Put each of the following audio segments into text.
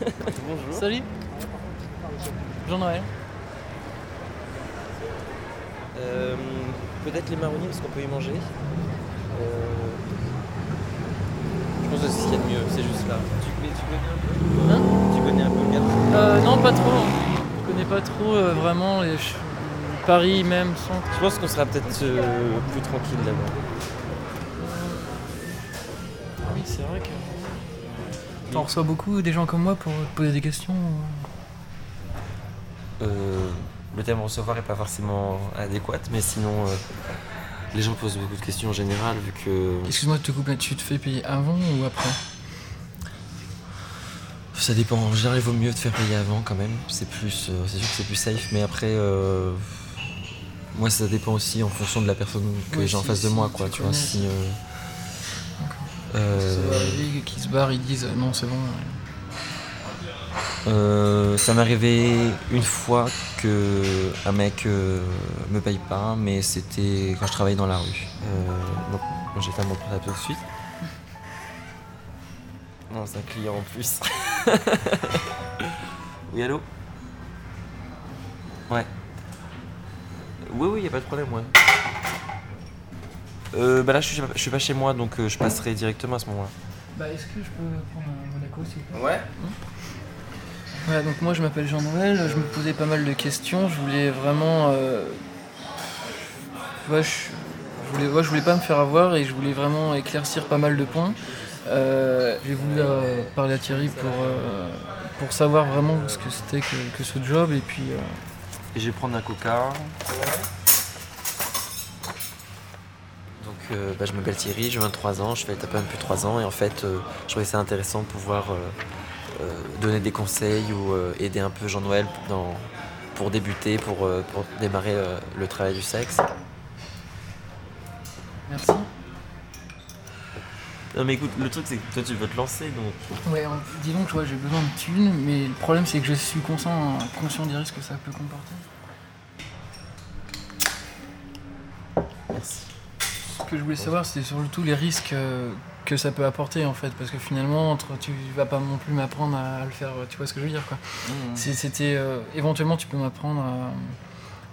Bonjour. Salut Jean-Noël. Euh, Peut-être les marronniers parce qu'on peut y manger. Euh, Je pense que c'est ce qu'il y a de mieux, c'est juste là. Tu connais, tu connais un peu Hein Tu connais un peu le gars Euh, non, pas trop. Je connais pas trop euh, vraiment les Paris même, centre. Je pense qu'on sera peut-être euh, plus tranquille là-bas. T'en reçois beaucoup des gens comme moi pour te poser des questions Euh, le thème recevoir est pas forcément adéquat, mais sinon euh, les gens posent beaucoup de questions en général vu que Excuse-moi de te couper, tu te fais payer avant ou après? Ça dépend. En général, il vaut mieux te faire payer avant quand même. C'est plus, euh, c'est sûr que c'est plus safe, mais après. moi, ça dépend aussi en fonction de la personne que Oui, j'ai en si- face de moi, quoi. Tu vois, si. Euh, qu'ils se barrent, ils disent non, c'est bon. Euh, ça m'est arrivé une fois que un mec euh, me paye pas, mais c'était quand je travaillais dans la rue. Euh, donc, j'ai fait mon portable tout de suite. Non, c'est un client en plus. oui, allô? Ouais. Oui, oui, y a pas de problème, ouais. Euh, bah là, je suis, je suis pas chez moi, donc euh, je passerai directement à ce moment-là. Bah, est-ce que je peux prendre un Monaco s'il vous plaît? Ouais Ouais, donc moi je m'appelle Jean-Noël, je me posais pas mal de questions, je voulais vraiment... euh, Ouais, je... je voulais... ouais, je voulais pas me faire avoir et je voulais vraiment éclaircir pas mal de points. Euh, J'ai voulu euh, parler à Thierry pour, euh, pour savoir vraiment ce que c'était que, que ce job et puis... euh, Et je vais prendre un coca. Donc euh, bah, je m'appelle Thierry, j'ai 23 ans, je fais le tapin depuis 3 ans et en fait euh, je trouvais ça intéressant de pouvoir euh, euh, donner des conseils ou euh, aider un peu Jean-Noël dans- pour débuter, pour, euh, pour démarrer euh, le travail du sexe. Merci. Non mais écoute, le truc c'est que toi tu veux te lancer donc... Ouais, dis donc, j'ai besoin de thunes, mais le problème c'est que je suis conscient, conscient des risques que ça peut comporter. Merci. Ce que je voulais savoir, c'était surtout les risques euh, que ça peut apporter en fait, parce que finalement, entre, tu vas pas non plus m'apprendre à, le faire, tu vois ce que je veux dire quoi. C'est- C'était euh, éventuellement, tu peux m'apprendre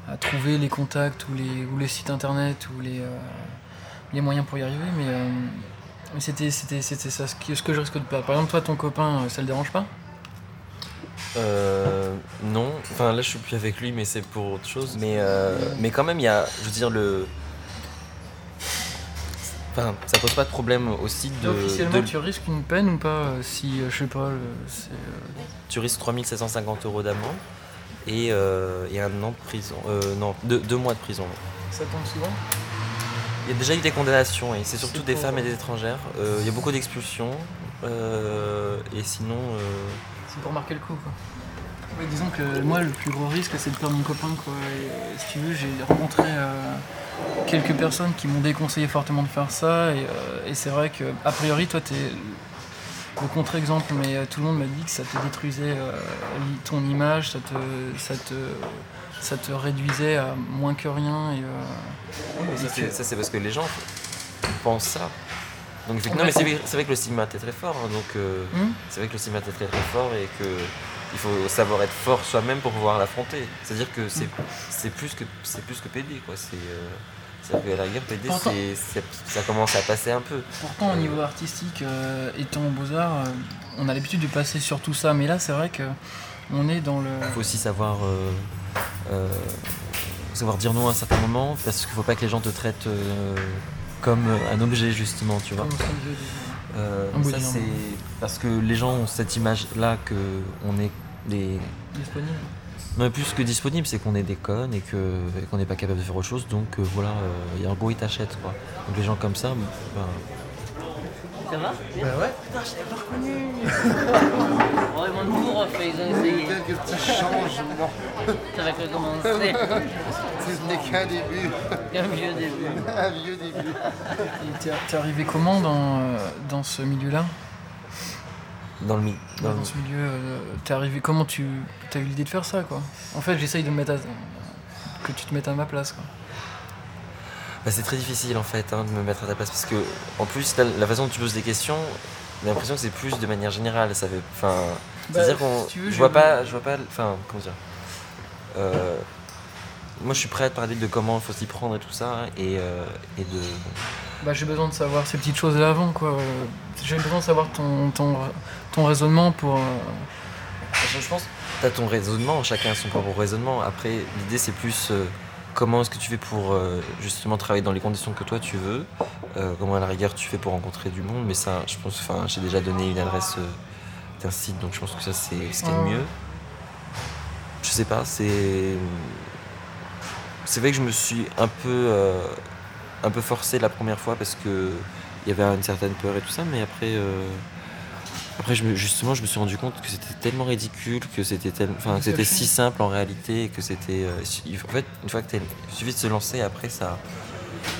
à, à trouver les contacts ou les, ou les sites internet ou les, euh, les moyens pour y arriver, mais, euh, c'était c'était c'était ça, ce, que je risque de pas. Par exemple, toi, ton copain, ça le dérange pas? Euh, non, enfin là je suis plus avec lui, mais c'est pour autre chose. Mais, euh, mais quand même, il y a, je veux dire, le. Enfin, ça pose pas de problème aussi de. Officiellement, de- tu risques une peine ou pas euh, si, euh, je sais pas, c'est. euh, tu risques 3750 euros d'amende et, euh, et un an de prison. Euh, non, deux, deux mois de prison. ça tombe souvent? Il y a déjà eu des condamnations et c'est surtout des femmes et des étrangères. Euh, il y a beaucoup d'expulsions. et sinon. C'est pour marquer le coup, quoi. Ouais, disons que moi, le plus gros risque, c'est de perdre mon copain, quoi. Et, si tu veux, j'ai rencontré quelques personnes qui m'ont déconseillé fortement de faire ça. Et, euh, et c'est vrai que, a priori, toi, t'es le contre-exemple, mais euh, tout le monde m'a dit que ça te détruisait euh, ton image, ça te, ça, te, ça te réduisait à moins que rien. Et, euh, c'est- que- ça, c'est parce que les gens pensent ça. Donc, Ouais, mais c'est vrai, que le stigmate est très fort. hein, donc, Hum c'est vrai que le stigmate est très très fort et que il faut savoir être fort soi-même pour pouvoir l'affronter. C'est-à-dire que c'est c'est plus que c'est plus que PD quoi. C'est euh, c'est-à-dire la guerre PD, Pourtant- ça commence à passer un peu. Pourtant, au niveau artistique, euh, étant aux Beaux-Arts, euh, on a l'habitude de passer sur tout ça, mais là, c'est vrai que on est dans le. Il faut aussi savoir euh, savoir dire non à un certain moment parce qu'il faut pas que les gens te traitent comme un objet justement, tu vois. Ça, c'est parce que les gens ont cette image là que on est des Disponible. non, plus que disponible c'est qu'on est des connes et qu'on n'est pas capable de faire autre chose donc euh, voilà il y a un gros ils t'achètent quoi donc les gens comme ça ben, Ça va? Bah ouais. Putain, je t'avais pas reconnu Ouais, mon tour, fait, ils ont essayé. Quelques petits changements. Ça va que commencer. Ce n'est qu'un début, Un vieux début. un vieux début. Et T'es t'es arrivé comment dans, euh, dans ce milieu-là? Dans le mi dans le- ce milieu, euh, t'es arrivé comment tu as eu l'idée de faire ça quoi? En fait, j'essaye de me mettre à, que tu te mettes à ma place quoi. Bah, c'est très difficile en fait hein, de me mettre à ta place parce que en plus la, la façon dont tu poses des questions j'ai l'impression que c'est plus de manière générale ça fait enfin Bah, C'est-à-dire qu'on. si je vois pas. Je vois pas. Enfin, comment dire. Euh, moi, je suis prêt à te parler de comment il faut s'y prendre et tout ça. Et, euh, et de. Bah, j'ai besoin de savoir ces petites choses là avant quoi. J'ai besoin de savoir ton, ton, ton raisonnement pour. euh, Je pense que tu as ton raisonnement, chacun a son propre raisonnement. Après, l'idée, c'est plus euh, comment est-ce que tu fais pour euh, justement travailler dans les conditions que toi tu veux. euh, comment à la rigueur tu fais pour rencontrer du monde. Mais ça, je pense, enfin, j'ai déjà donné une adresse d'un site, donc je pense que ça, c'est ce qui est le mieux. Je sais pas, c'est. C'est vrai que je me suis un peu, un peu forcé la première fois parce que il y avait une certaine peur et tout ça, mais après. Après, je me- justement, je me suis rendu compte que c'était tellement ridicule, que c'était enfin, c'était si simple en réalité, et que c'était. euh, en fait, une fois que il suffit de se lancer, après ça,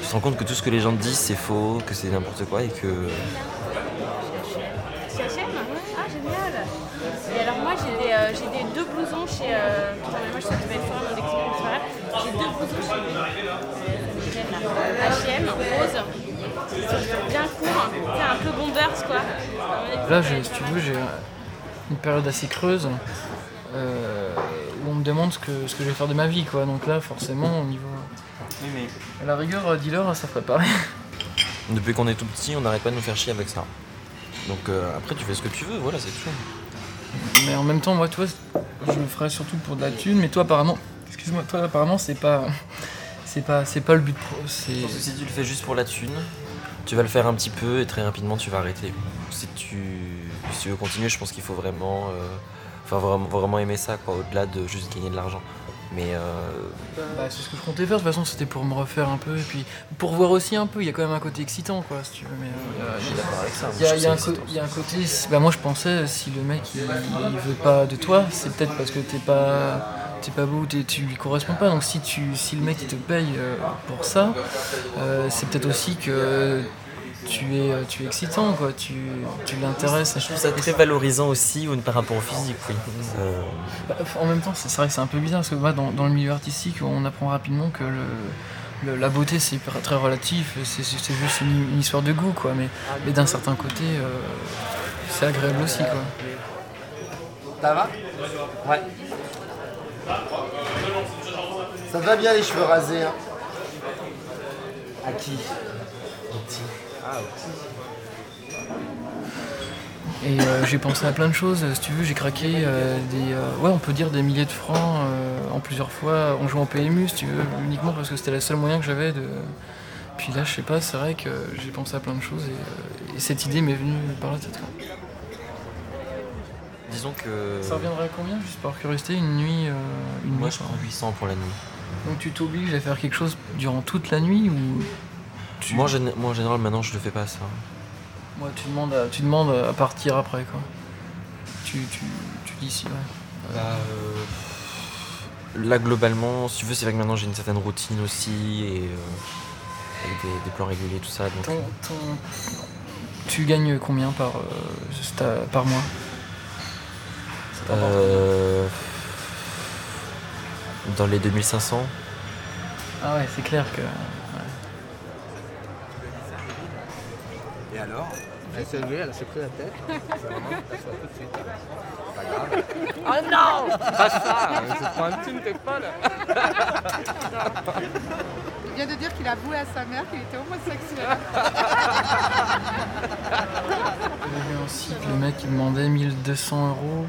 tu te rends compte que tout ce que les gens te disent c'est faux, que c'est n'importe quoi et que. Chez H&M Ah, génial Et alors moi, j'ai des, euh, des deux blousons chez... Euh... Mais moi, je sur mon expérience J'ai deux blousons chez H&M, rose. Bien courts, c'est un peu bombers, quoi. Là, si tu veux, j'ai une période assez creuse euh, où on me demande ce que, ce que je vais faire de ma vie, quoi. Donc là, forcément, au niveau. À la rigueur, euh, dealer, ça ferait pareil. Depuis qu'on est tout petit, on n'arrête pas de nous faire chier avec ça. Donc euh, après, tu fais ce que tu veux, voilà, c'est tout. Mais en même temps, moi, toi, je le ferais surtout pour de la thune, mais toi, apparemment. Excuse-moi, toi, apparemment, c'est pas. C'est pas, c'est pas le but pro. C'est. Je pense que si tu le fais juste pour la thune, tu vas le faire un petit peu et très rapidement tu vas arrêter. Si tu, si tu veux continuer, je pense qu'il faut vraiment, euh, enfin, vraiment, vraiment aimer ça, quoi, au-delà de juste gagner de l'argent. Mais euh, Bah, c'est ce que je comptais faire, de toute façon, c'était pour me refaire un peu, et puis pour voir aussi un peu, il y a quand même un côté excitant, quoi, si tu veux. Mais, euh, je suis d'accord avec ça. Il y, a- un côté, bah moi je pensais si le mec il, il veut pas de toi, c'est peut-être parce que t'es pas t'es pas beau, t'es- tu lui corresponds pas. Donc si tu si le mec il te paye euh, pour ça, euh, c'est peut-être aussi que tu es tu es excitant quoi, tu, tu l'intéresses. Je trouve ça très valorisant aussi ou par rapport au physique, oui. Euh, Bah, en même temps, c'est c'est vrai que c'est un peu bizarre parce que moi, dans, dans le milieu artistique, on apprend rapidement que le, le- la beauté c'est hyper- très relatif, c'est c'est- c'est juste une, une histoire de goût quoi. Mais, mais d'un certain côté, euh, c'est agréable aussi quoi. Ça va? Ouais. Ça va bien les cheveux rasés hein À qui Et euh, j'ai pensé à plein de choses. Si tu veux, j'ai craqué euh, des, euh, ouais, on peut dire des milliers de francs en plusieurs fois en jouant au PMU, si tu veux, uniquement parce que c'était le seul moyen que j'avais de. Puis là, je sais pas, c'est vrai que j'ai pensé à plein de choses et, et cette idée m'est venue par la tête. Disons que. Ça reviendrait à combien, juste par curiosité, une nuit, euh, une Moi, nuit je prends 800 pour la nuit. Donc tu t'obliges à faire quelque chose durant toute la nuit ou tu... Moi, moi, en général, maintenant, je le fais pas ça. Moi, tu demandes à, tu demandes à partir après quoi. Tu, tu, tu dis si ouais. Bah, euh, Là, globalement, si tu veux, c'est vrai que maintenant j'ai une certaine routine aussi et euh, avec des, des plans réguliers, tout ça. Donc, Ton, ton- Tu gagnes combien par, euh, par mois? Euh, dans les 2500. Ah ouais, c'est clair que. Et alors? Elle s'est levée, elle s'est pris la tête. C'est vraiment, elle soit tout de suite. Pas grave. Oh non Pas ça Je prends un film, t'es folle Il vient de dire qu'il a avoué à sa mère qu'il était homosexuel. J'ai vu aussi que le mec il demandait 1200 euros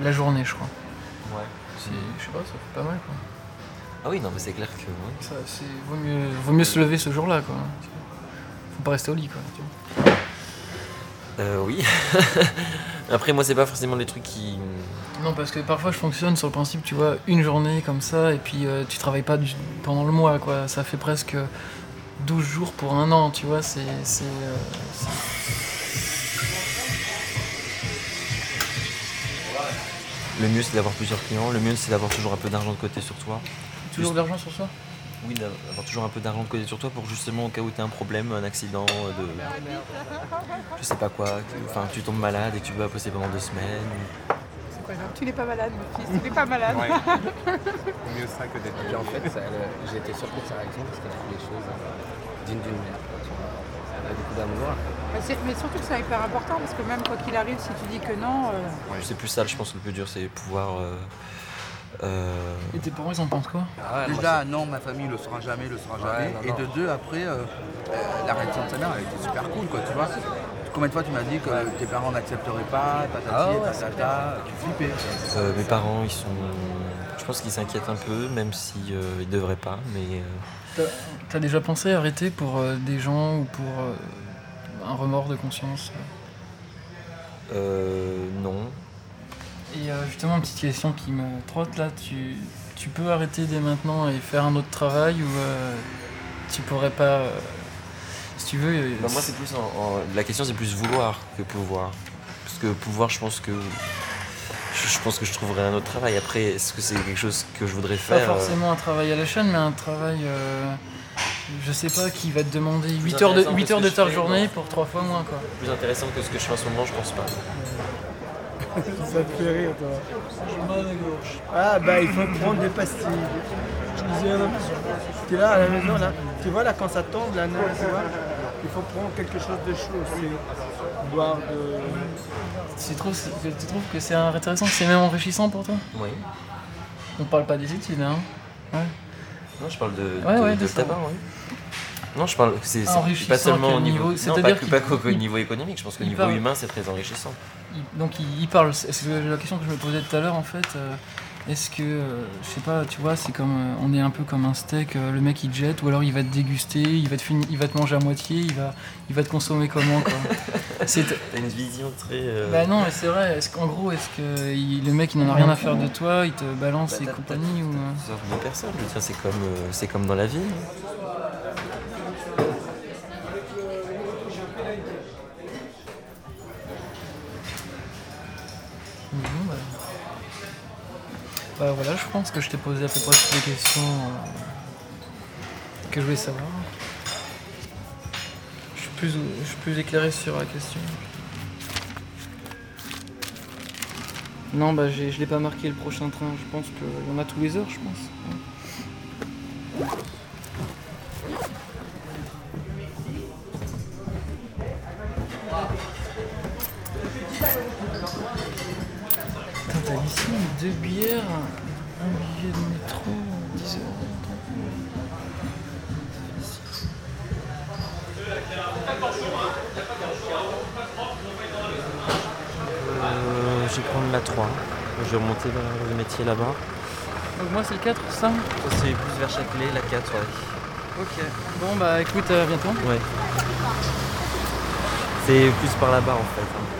la journée, je crois. Ouais. C'est, je sais pas, ça fait pas mal quoi. Ah oui, non, mais c'est clair que. ouais. Ça, c'est, vaut, mieux, vaut mieux se lever ce jour-là quoi. Faut pas rester au lit quoi. tu vois. Euh, oui. Après, moi, c'est pas forcément les trucs qui. Non, parce que parfois je fonctionne sur le principe, tu vois, une journée comme ça, et puis euh, tu travailles pas du- pendant le mois, quoi. Ça fait presque 12 jours pour un an, tu vois, c'est. c'est, euh, c'est- Le mieux, c'est d'avoir plusieurs clients. Le mieux, c'est d'avoir toujours un peu d'argent de côté sur toi. Toujours de l'argent sur soi? Oui, d'avoir toujours un peu d'argent de côté sur toi pour justement au cas où tu as un problème, un accident, euh, de. Je sais pas quoi, enfin, tu tombes malade et tu vas passer pendant deux semaines. C'est quoi, genre, Tu n'es pas malade, mon fils, tu n'es pas malade. Ouais. Mieux ça que d'être. Et en fait, elle- j'ai été surpris de sa réaction parce qu'elle a fait les choses euh, digne d'une mère. Mais surtout que c'est hyper important parce que même quoi qu'il arrive, si tu dis que non, euh, C'est plus ça, je pense que le plus dur, c'est pouvoir. euh, euh, Et tes parents, ils en pensent quoi Déjà, non, ma famille le saura jamais, le saura jamais. non, et non. de deux, après, euh, euh, la réaction de sa mère, elle était super cool, quoi, tu vois. Combien de fois tu m'as dit que tes parents n'accepteraient pas, patati Ah ouais, tu flippais. euh, mes parents, ils sont. Je pense qu'ils s'inquiètent un peu, même si euh, ils devraient pas, mais. euh, T'as- déjà pensé à arrêter pour euh, des gens ou pour un remords de conscience euh, non. Et euh, justement, une petite question qui me trotte là, tu, tu peux arrêter dès maintenant et faire un autre travail ou euh, tu pourrais pas. si tu veux. Bah, moi, c'est plus en- en- la question, c'est plus vouloir que pouvoir. Parce que pouvoir, je pense que je, pense que je trouverai un autre travail. Après, est-ce que c'est quelque chose que je voudrais pas faire euh, forcément un travail à la chaîne, mais un travail. euh, je sais pas, qui va te demander 8 Plus heures de, intéressant 8 que ce heures de ta journée pour 3 fois moins quoi. plus intéressant que ce que je fais en ce moment Je pense pas. Ça te fait rire, toi. Ah, bah, il faut prendre des pastilles. Je disais, non, tu es là à la maison, là. Tu vois, là, quand ça tombe, là, non, tu vois, il faut prendre quelque chose de chaud. C'est boire de. Tu trouves, que- tu trouves que c'est intéressant, c'est même enrichissant pour toi? Oui. On parle pas des études, hein Non, je parle de, Ouais, de, ouais, de de ça. tabac, oui. Non, je parle. C'est pas seulement à au niveau. niveau? Non, C'est-à-dire pas, qu'au niveau économique. Je pense qu'au niveau parle- humain, c'est très enrichissant. Il- Donc il, il parle, c'est c'est la question que je me posais tout à l'heure en fait. euh, Est-ce que, euh, je sais pas, tu vois, c'est comme, euh, on est un peu comme un steak, le mec il te jette, ou alors il va te déguster, il va te, il va te manger à moitié, il va, il va te consommer comment quoi. C'est- T'as une vision très. euh, Bah non, mais c'est vrai, est-ce qu'en gros, est-ce que il- le mec il n'en a rien à faire de toi, il te balance bah, ses t'as- compagnies ou... Je veux dire, c'est comme, c'est comme dans la vie. hein. Bah voilà, je pense que je t'ai posé à peu près toutes les questions euh, que je voulais savoir. Je suis plus, je suis plus éclairé sur la question. Non, bah je l'ai pas marqué le prochain train. Je pense qu'il y en a tous les heures, je pense. Je vais remonter vers le métier là-bas. Donc moi c'est le 4, ça C'est plus vers Châtelet, la 4, ouais. Ok. Bon bah écoute, à bientôt. Ouais. C'est plus par là-bas en fait. hein.